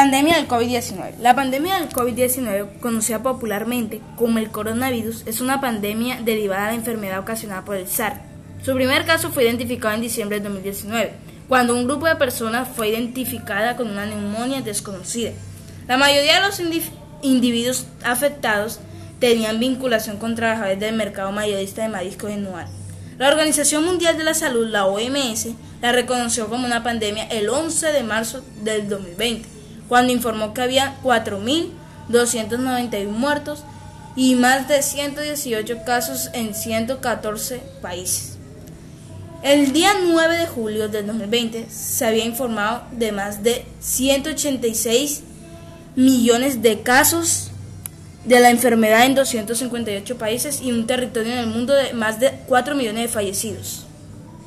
Pandemia del COVID-19. La pandemia del COVID-19, conocida popularmente como el coronavirus, es una pandemia derivada de la enfermedad ocasionada por el SARS. Su primer caso fue identificado en diciembre de 2019, cuando un grupo de personas fue identificada con una neumonía desconocida. La mayoría de los individuos afectados tenían vinculación con trabajadores del mercado mayorista de mariscos en Nual. La Organización Mundial de la Salud, la OMS, la reconoció como una pandemia el 11 de marzo del 2020 cuando informó que había 4.291 muertos y más de 118 casos en 114 países. El día 9 de julio del 2020 se había informado de más de 186 millones de casos de la enfermedad en 258 países y un territorio en el mundo de más de 4 millones de fallecidos.